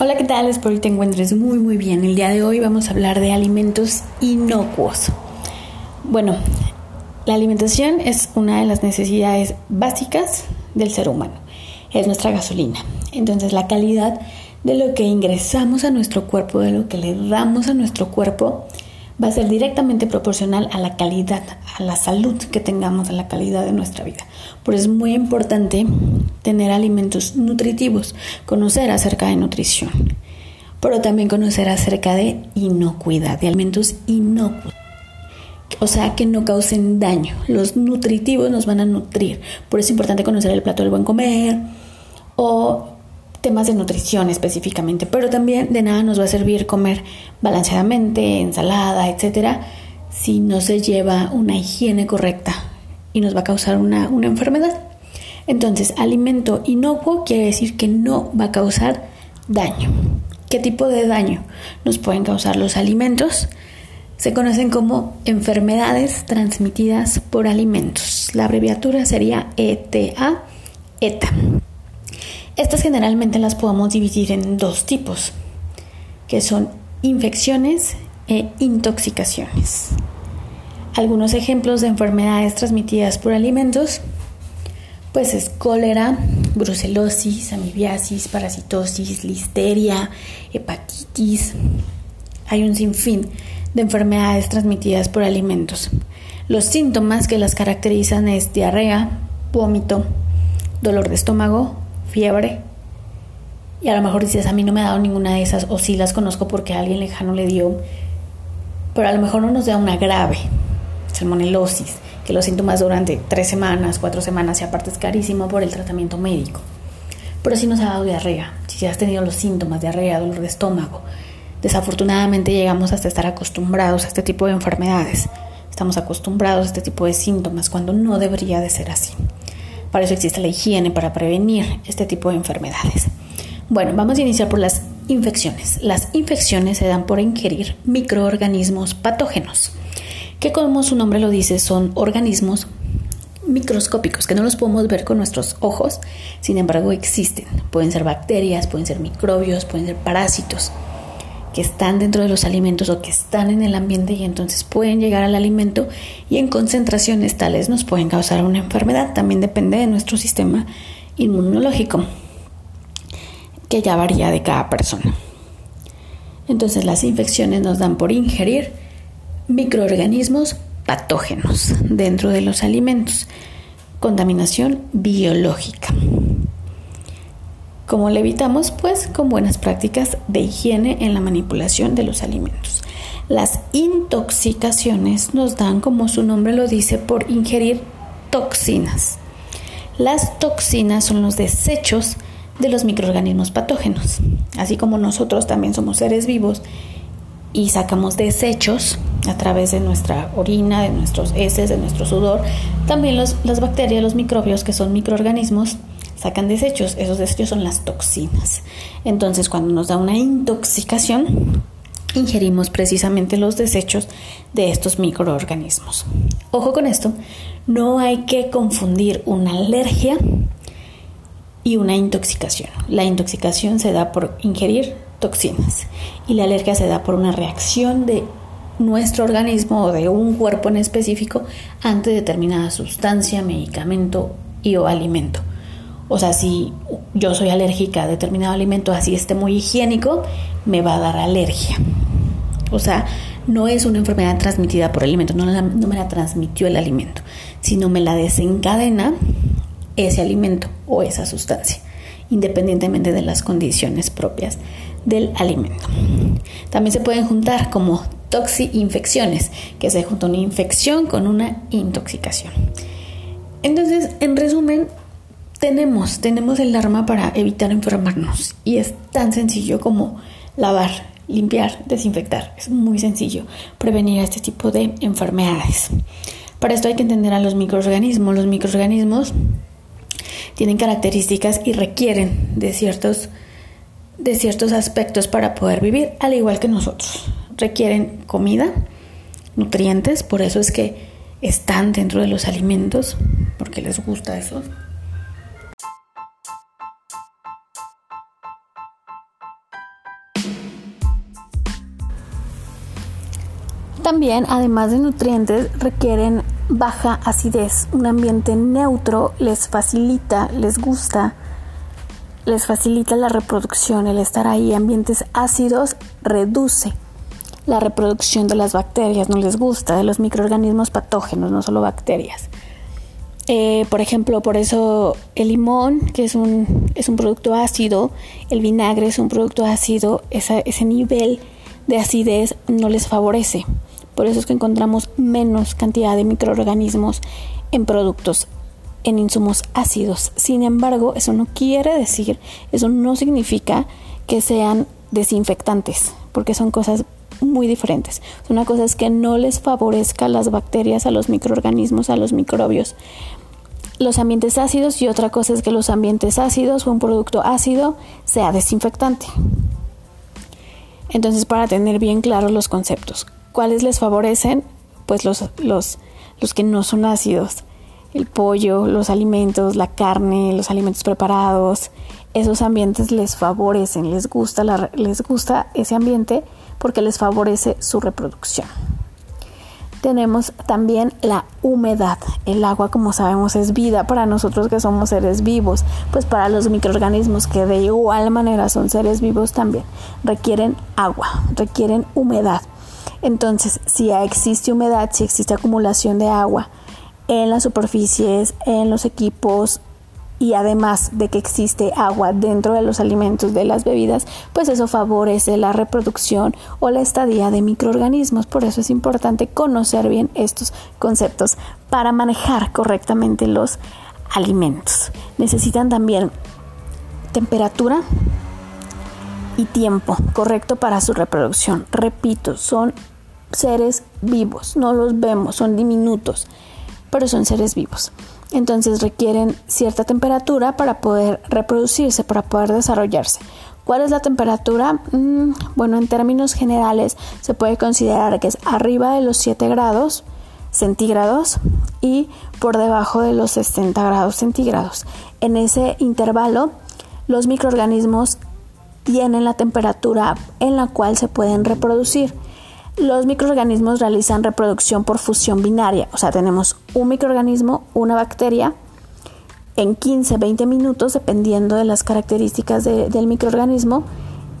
Hola, ¿qué tal? Espero que te encuentres muy muy bien. El día de hoy vamos a hablar de alimentos inocuos. Bueno, la alimentación es una de las necesidades básicas del ser humano. Es nuestra gasolina. Entonces, la calidad de lo que ingresamos a nuestro cuerpo, de lo que le damos a nuestro cuerpo, va a ser directamente proporcional a la calidad, a la salud que tengamos, a la calidad de nuestra vida. Por eso es muy importante tener alimentos nutritivos, conocer acerca de nutrición, pero también conocer acerca de inocuidad, de alimentos inocuos. O sea, que no causen daño. Los nutritivos nos van a nutrir. Por eso es importante conocer el plato del buen comer o temas de nutrición específicamente, pero también de nada nos va a servir comer balanceadamente, ensalada, etcétera, si no se lleva una higiene correcta y nos va a causar una, una enfermedad. Entonces, alimento inocuo quiere decir que no va a causar daño. ¿Qué tipo de daño nos pueden causar los alimentos? Se conocen como enfermedades transmitidas por alimentos. La abreviatura sería ETA, ETA. Estas generalmente las podemos dividir en dos tipos, que son infecciones e intoxicaciones. Algunos ejemplos de enfermedades transmitidas por alimentos, pues es cólera, brucelosis, amibiasis, parasitosis, listeria, hepatitis. Hay un sinfín de enfermedades transmitidas por alimentos. Los síntomas que las caracterizan es diarrea, vómito, dolor de estómago, fiebre. Y a lo mejor dices, a mí no me ha dado ninguna de esas, o sí las conozco porque alguien lejano le dio, pero a lo mejor no nos da una grave, salmonelosis, que los síntomas durante tres semanas, cuatro semanas, y aparte es carísimo por el tratamiento médico. Pero sí nos ha dado diarrea, si has tenido los síntomas, diarrea, dolor de estómago. Desafortunadamente llegamos hasta estar acostumbrados a este tipo de enfermedades. Estamos acostumbrados a este tipo de síntomas cuando no debería de ser así. Para eso existe la higiene, para prevenir este tipo de enfermedades. Bueno, vamos a iniciar por las infecciones. Las infecciones se dan por ingerir microorganismos patógenos, que como su nombre lo dice, son organismos microscópicos que no los podemos ver con nuestros ojos, sin embargo existen. Pueden ser bacterias, pueden ser microbios, pueden ser parásitos que están dentro de los alimentos o que están en el ambiente y entonces pueden llegar al alimento y en concentraciones tales nos pueden causar una enfermedad. También depende de nuestro sistema inmunológico, que ya varía de cada persona. Entonces las infecciones nos dan por ingerir microorganismos patógenos dentro de los alimentos. Contaminación biológica. ¿Cómo le evitamos? Pues con buenas prácticas de higiene en la manipulación de los alimentos. Las intoxicaciones nos dan, como su nombre lo dice, por ingerir toxinas. Las toxinas son los desechos de los microorganismos patógenos. Así como nosotros también somos seres vivos y sacamos desechos a través de nuestra orina, de nuestros heces, de nuestro sudor, también las bacterias, los microbios, que son microorganismos, sacan desechos. Esos desechos son las toxinas. Entonces, cuando nos da una intoxicación, ingerimos precisamente los desechos de estos microorganismos. Ojo con esto, no hay que confundir una alergia y una intoxicación. La intoxicación se da por ingerir toxinas y la alergia se da por una reacción de nuestro organismo o de un cuerpo en específico ante determinada sustancia, medicamento y o alimento. O sea, si yo soy alérgica a determinado alimento, así esté muy higiénico, me va a dar alergia. O sea, no es una enfermedad transmitida por el alimento, no, me la transmitió el alimento, sino me la desencadena ese alimento o esa sustancia, independientemente de las condiciones propias del alimento. También se pueden juntar como toxi-infecciones, que se junta una infección con una intoxicación. Entonces, en resumen, tenemos, tenemos el arma para evitar enfermarnos y es tan sencillo como lavar, limpiar, desinfectar. Es muy sencillo prevenir este tipo de enfermedades. Para esto hay que entender a los microorganismos. Los microorganismos tienen características y requieren de ciertos, de ciertos aspectos para poder vivir, al igual que nosotros. Requieren comida, nutrientes, por eso es que están dentro de los alimentos, porque les gusta eso. También, además de nutrientes, requieren baja acidez. Un ambiente neutro les facilita, les gusta, les facilita la reproducción. El estar ahí, ambientes ácidos, reduce la reproducción de las bacterias, no les gusta, de los microorganismos patógenos, no solo bacterias. Eh, por ejemplo, por eso el limón, que es un, es un producto ácido, el vinagre es un producto ácido, ese nivel de acidez no les favorece. Por eso es que encontramos menos cantidad de microorganismos en productos, en insumos ácidos. Sin embargo, eso no quiere decir, eso no significa que sean desinfectantes, porque son cosas muy diferentes. Una cosa es que no les favorezca las bacterias, a los microorganismos, a los microbios. Los ambientes ácidos y otra cosa es que los ambientes ácidos o un producto ácido sea desinfectante. Entonces, para tener bien claros los conceptos, ¿cuáles les favorecen? Pues los, los, los que no son ácidos. El pollo, los alimentos, la carne, los alimentos preparados, esos ambientes les favorecen, les gusta, les gusta ese ambiente porque les favorece su reproducción. Tenemos también la humedad. El agua, como sabemos, es vida para nosotros que somos seres vivos, pues para los microorganismos que de igual manera son seres vivos también requieren agua, requieren humedad. Entonces, si existe humedad, si existe acumulación de agua en las superficies, en los equipos, y además de que existe agua dentro de los alimentos de las bebidas, pues eso favorece la reproducción o la estadía de microorganismos. Por eso es importante conocer bien estos conceptos para manejar correctamente los alimentos. Necesitan también temperatura y tiempo correcto para su reproducción. Repito, son seres vivos, no los vemos, son diminutos, pero son seres vivos entonces requieren cierta temperatura para poder reproducirse, para poder desarrollarse. ¿Cuál es la temperatura? Mm, bueno, en términos generales se puede considerar que es arriba de los 7 grados centígrados y por debajo de los 60 grados centígrados. En ese intervalo, los microorganismos tienen la temperatura en la cual se pueden reproducir. Los microorganismos realizan reproducción por fusión binaria, o sea, tenemos un microorganismo, una bacteria, en 15-20 minutos, dependiendo de las características del microorganismo,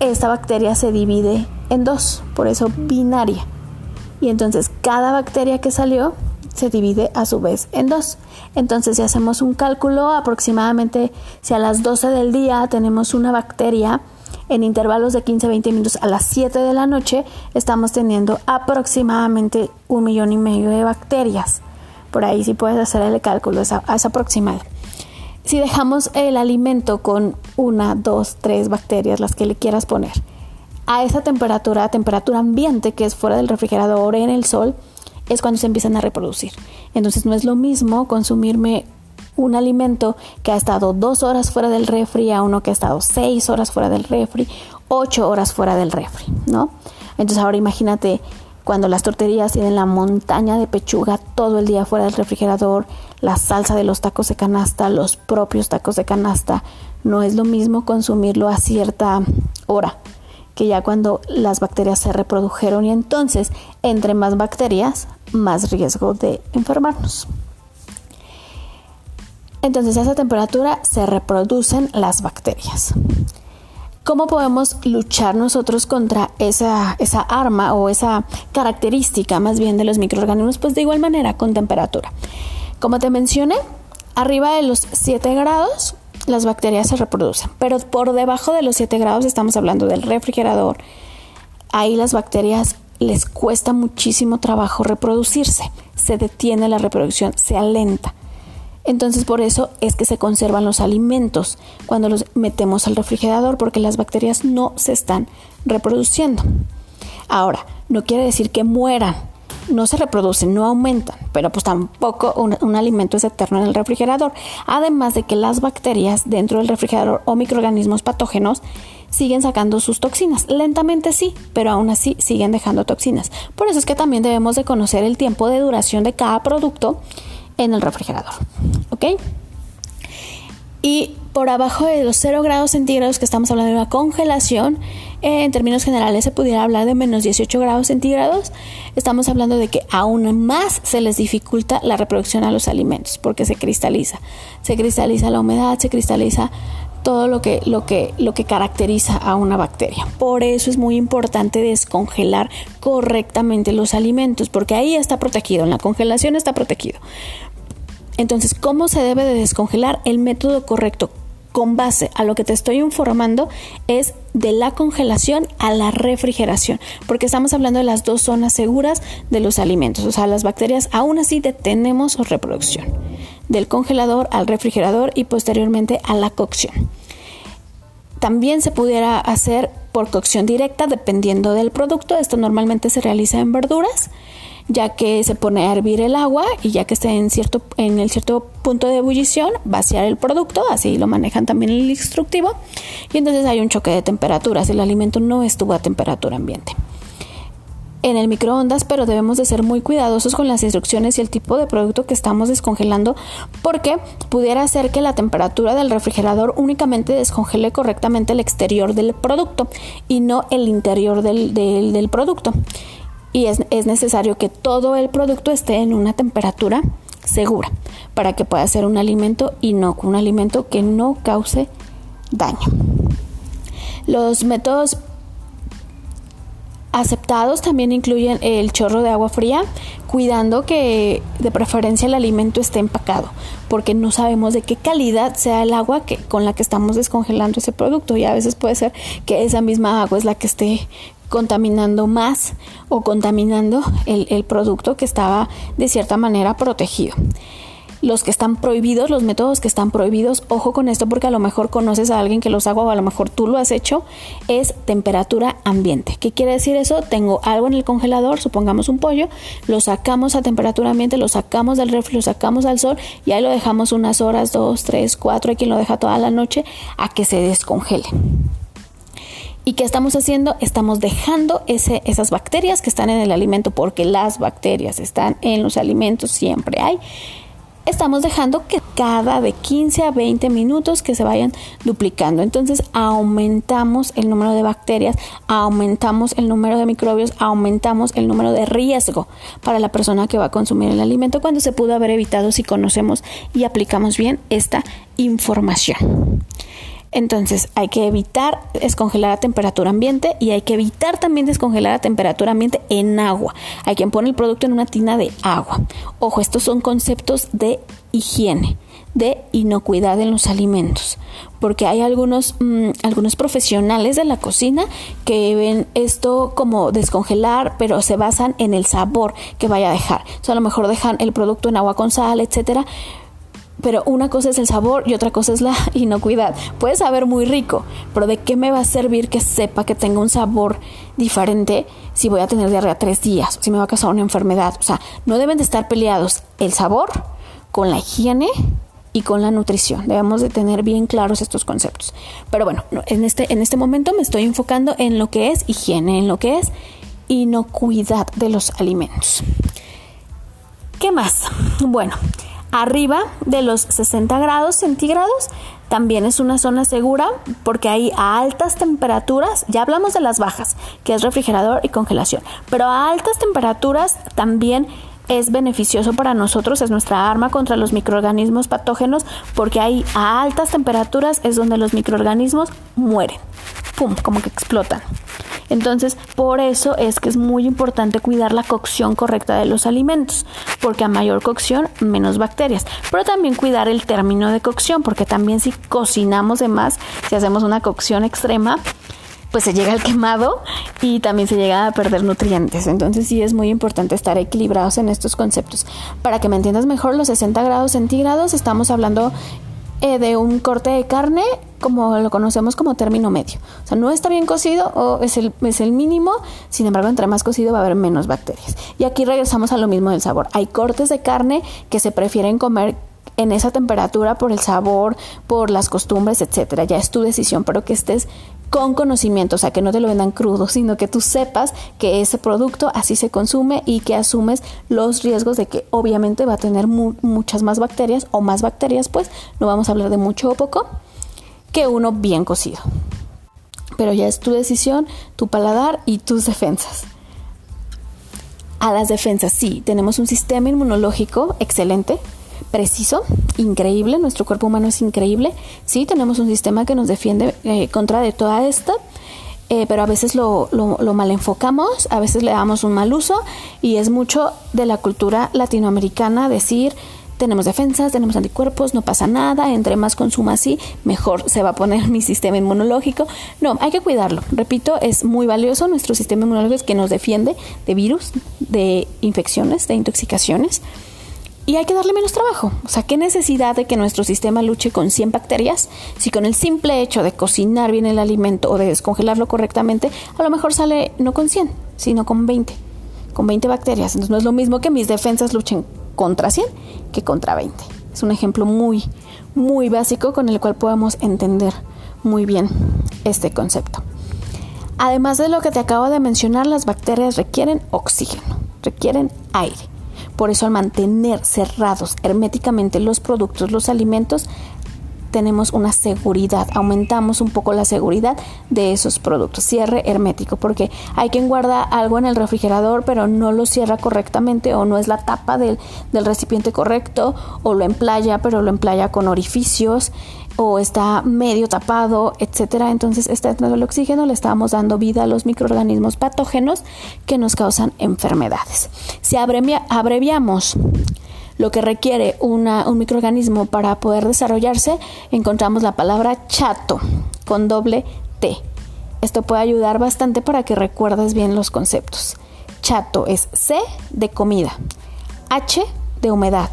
esta bacteria se divide en dos, por eso binaria. Y entonces cada bacteria que salió se divide a su vez en dos. Entonces si hacemos un cálculo, aproximadamente si a las 12 del día tenemos una bacteria, en intervalos de 15-20 minutos a las 7 de la noche estamos teniendo aproximadamente un millón y medio de bacterias. Por ahí si puedes hacer el cálculo, es, es aproximado. Si dejamos el alimento con una, dos, tres bacterias, las que le quieras poner, a esa temperatura, temperatura ambiente que es fuera del refrigerador en el sol, es cuando se empiezan a reproducir. Entonces no es lo mismo consumirme un alimento que ha estado dos horas fuera del refri a uno que ha estado seis horas fuera del refri, ocho horas fuera del refri, ¿no? Entonces ahora imagínate cuando las torterías tienen la montaña de pechuga todo el día fuera del refrigerador, la salsa de los tacos de canasta, los propios tacos de canasta, no es lo mismo consumirlo a cierta hora que ya cuando las bacterias se reprodujeron y entonces entre más bacterias, más riesgo de enfermarnos. Entonces a esa temperatura se reproducen las bacterias. ¿Cómo podemos luchar nosotros contra esa, esa arma o esa característica más bien de los microorganismos? Pues de igual manera, con temperatura. Como te mencioné, arriba de los 7 grados las bacterias se reproducen, pero por debajo de los 7 grados estamos hablando del refrigerador. Ahí las bacterias les cuesta muchísimo trabajo reproducirse, se detiene la reproducción, se alenta. Entonces por eso es que se conservan los alimentos cuando los metemos al refrigerador porque las bacterias no se están reproduciendo. Ahora, no quiere decir que mueran, no se reproducen, no aumentan, pero pues tampoco un, alimento es eterno en el refrigerador. Además de que las bacterias dentro del refrigerador o microorganismos patógenos siguen sacando sus toxinas. Lentamente sí, pero aún así siguen dejando toxinas. Por eso es que también debemos de conocer el tiempo de duración de cada producto en el refrigerador. ¿Ok? Y por abajo de los 0 grados centígrados que estamos hablando de una congelación, en términos generales se pudiera hablar de menos 18 grados centígrados, estamos hablando de que aún más se les dificulta la reproducción a los alimentos porque se cristaliza. Se cristaliza la humedad, se cristaliza todo lo que, lo que, lo que caracteriza a una bacteria. Por eso es muy importante descongelar correctamente los alimentos, porque ahí está protegido, en la congelación está protegido. Entonces, ¿cómo se debe de descongelar? El método correcto con base a lo que te estoy informando es de la congelación a la refrigeración, porque estamos hablando de las dos zonas seguras de los alimentos, o sea, las bacterias aún así detenemos su reproducción, del congelador al refrigerador y posteriormente a la cocción. También se pudiera hacer por cocción directa dependiendo del producto, esto normalmente se realiza en verduras ya que se pone a hervir el agua y ya que esté en, cierto, en el cierto punto de ebullición, vaciar el producto, así lo manejan también el instructivo, y entonces hay un choque de temperaturas, el alimento no estuvo a temperatura ambiente en el microondas, pero debemos de ser muy cuidadosos con las instrucciones y el tipo de producto que estamos descongelando porque pudiera ser que la temperatura del refrigerador únicamente descongele correctamente el exterior del producto y no el interior del, del, del producto y es, necesario que todo el producto esté en una temperatura segura para que pueda ser un alimento inocuo, un alimento que no cause daño. Los métodos aceptados también incluyen el chorro de agua fría, cuidando que de preferencia el alimento esté empacado, porque no sabemos de qué calidad sea el agua que, con la que estamos descongelando ese producto y a veces puede ser que esa misma agua es la que esté contaminando más o contaminando el, producto que estaba de cierta manera protegido los que están prohibidos, los métodos que están prohibidos, ojo con esto porque a lo mejor conoces a alguien que los haga o a lo mejor tú lo has hecho, es temperatura ambiente. ¿Qué quiere decir eso? Tengo algo en el congelador, supongamos un pollo, lo sacamos a temperatura ambiente, lo sacamos del refri, lo sacamos al sol y ahí lo dejamos unas horas, dos, tres, cuatro, hay quien lo deja toda la noche a que se descongele. ¿Y qué estamos haciendo? Estamos dejando esas bacterias que están en el alimento, porque las bacterias están en los alimentos, siempre hay. Estamos dejando que cada de 15 a 20 minutos que se vayan duplicando. Entonces aumentamos el número de bacterias, aumentamos el número de microbios, aumentamos el número de riesgo para la persona que va a consumir el alimento cuando se pudo haber evitado si conocemos y aplicamos bien esta información. Entonces hay que evitar descongelar a temperatura ambiente y hay que evitar también descongelar a temperatura ambiente en agua. Hay quien pone el producto en una tina de agua. Ojo, estos son conceptos de higiene de inocuidad en los alimentos, porque hay algunos, mm, algunos profesionales de la cocina que ven esto como descongelar, pero se basan en el sabor que vaya a dejar. O a lo mejor dejan el producto en agua con sal, etcétera, pero una cosa es el sabor y otra cosa es la inocuidad. Puede saber muy rico, pero ¿de qué me va a servir que sepa que tenga un sabor diferente si voy a tener diarrea tres días, si me va a causar una enfermedad? O sea, no deben de estar peleados el sabor con la higiene y con la nutrición. Debemos de tener bien claros estos conceptos. Pero bueno, en este, en este momento me estoy enfocando en lo que es higiene, en lo que es inocuidad de los alimentos. ¿Qué más? Bueno, Arriba de los 60 grados centígrados. También es una zona segura porque ahí a altas temperaturas, ya hablamos de las bajas, que es refrigerador y congelación, pero a altas temperaturas también es beneficioso para nosotros, es nuestra arma contra los microorganismos patógenos porque ahí a altas temperaturas es donde los microorganismos mueren, ¡pum!, como que explotan. Entonces, por eso es que es muy importante cuidar la cocción correcta de los alimentos, porque a mayor cocción, menos bacterias. Pero también cuidar el término de cocción, porque también si cocinamos de más, si hacemos una cocción extrema, pues se llega al quemado y también se llega a perder nutrientes. Entonces sí es muy importante estar equilibrados en estos conceptos. Para que me entiendas mejor, los 60 grados centígrados estamos hablando eh, de un corte de carne como lo conocemos como término medio. O sea, no está bien cocido o es el, es el mínimo, sin embargo, entre más cocido va a haber menos bacterias. Y aquí regresamos a lo mismo del sabor. Hay cortes de carne que se prefieren comer en esa temperatura por el sabor, por las costumbres, etcétera. Ya es tu decisión, pero que estés con conocimiento, o sea, que no te lo vendan crudo, sino que tú sepas que ese producto así se consume y que asumes los riesgos de que obviamente va a tener muchas más bacterias o más bacterias, pues no vamos a hablar de mucho o poco, que uno bien cocido. Pero ya es tu decisión, tu paladar y tus defensas. A las defensas, sí, tenemos un sistema inmunológico excelente, preciso, increíble, nuestro cuerpo humano es increíble, sí, tenemos un sistema que nos defiende eh, contra de toda esta, eh, pero a veces lo, lo, mal enfocamos, a veces le damos un mal uso y es mucho de la cultura latinoamericana decir tenemos defensas, tenemos anticuerpos, no pasa nada, entre más consuma así, mejor se va a poner mi sistema inmunológico. No, hay que cuidarlo. Repito, es muy valioso nuestro sistema inmunológico es que nos defiende de virus, de infecciones, de intoxicaciones y hay que darle menos trabajo. O sea, ¿qué necesidad de que nuestro sistema luche con 100 bacterias si con el simple hecho de cocinar bien el alimento o de descongelarlo correctamente, a lo mejor sale no con 100, sino con 20, con 20 bacterias. Entonces no es lo mismo que mis defensas luchen contra 100 que contra 20. Es un ejemplo muy, muy básico con el cual podemos entender muy bien este concepto. Además de lo que te acabo de mencionar, las bacterias requieren oxígeno, requieren aire. Por eso al mantener cerrados herméticamente los productos, los alimentos, tenemos una seguridad, aumentamos un poco la seguridad de esos productos. Cierre hermético, porque hay quien guarda algo en el refrigerador, pero no lo cierra correctamente o no es la tapa del, del recipiente correcto, o lo emplaya, pero lo emplaya con orificios o está medio tapado, etcétera. Entonces, está entrando el oxígeno, le estamos dando vida a los microorganismos patógenos que nos causan enfermedades. Si abreviamos lo que requiere un microorganismo para poder desarrollarse, encontramos la palabra chato con doble T. Esto puede ayudar bastante para que recuerdes bien los conceptos. Chato es C de comida, H de humedad,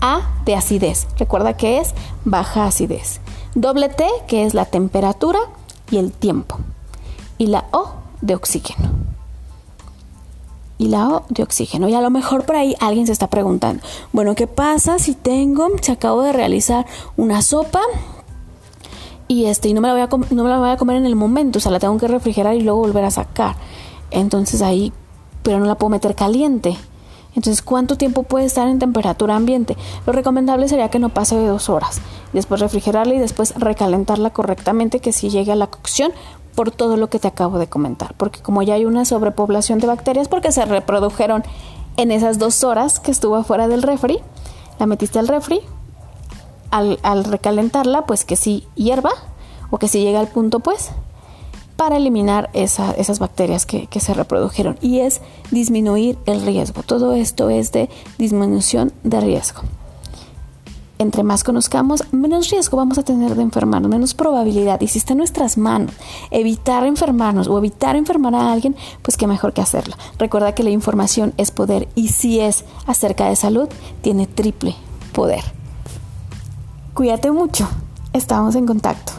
A de acidez. Recuerda que es baja acidez. Doble T que es la temperatura y el tiempo. Y la O de oxígeno y la de oxígeno. Y a lo mejor por ahí alguien se está preguntando, bueno, ¿qué pasa si tengo, si acabo de realizar una sopa y este y no me la voy a no me la voy a comer en el momento, o sea, la tengo que refrigerar y luego volver a sacar. Entonces ahí, pero no la puedo meter caliente. Entonces, ¿cuánto tiempo puede estar en temperatura ambiente? Lo recomendable sería que no pase de dos horas. Después refrigerarla y después recalentarla correctamente, que si llegue a la cocción por todo lo que te acabo de comentar, porque como ya hay una sobrepoblación de bacterias, porque se reprodujeron en esas dos horas que estuvo afuera del refri, la metiste al refri, al, recalentarla, pues que sí hierva o que sí llega al punto, pues, para eliminar esas bacterias que, que, se reprodujeron. Y es disminuir el riesgo. Todo esto es de disminución de riesgo entre más conozcamos, menos riesgo vamos a tener de enfermarnos, menos probabilidad. Y si está en nuestras manos evitar enfermarnos o evitar enfermar a alguien, pues qué mejor que hacerlo. Recuerda que la información es poder y si es acerca de salud, tiene triple poder. Cuídate mucho. Estamos en contacto.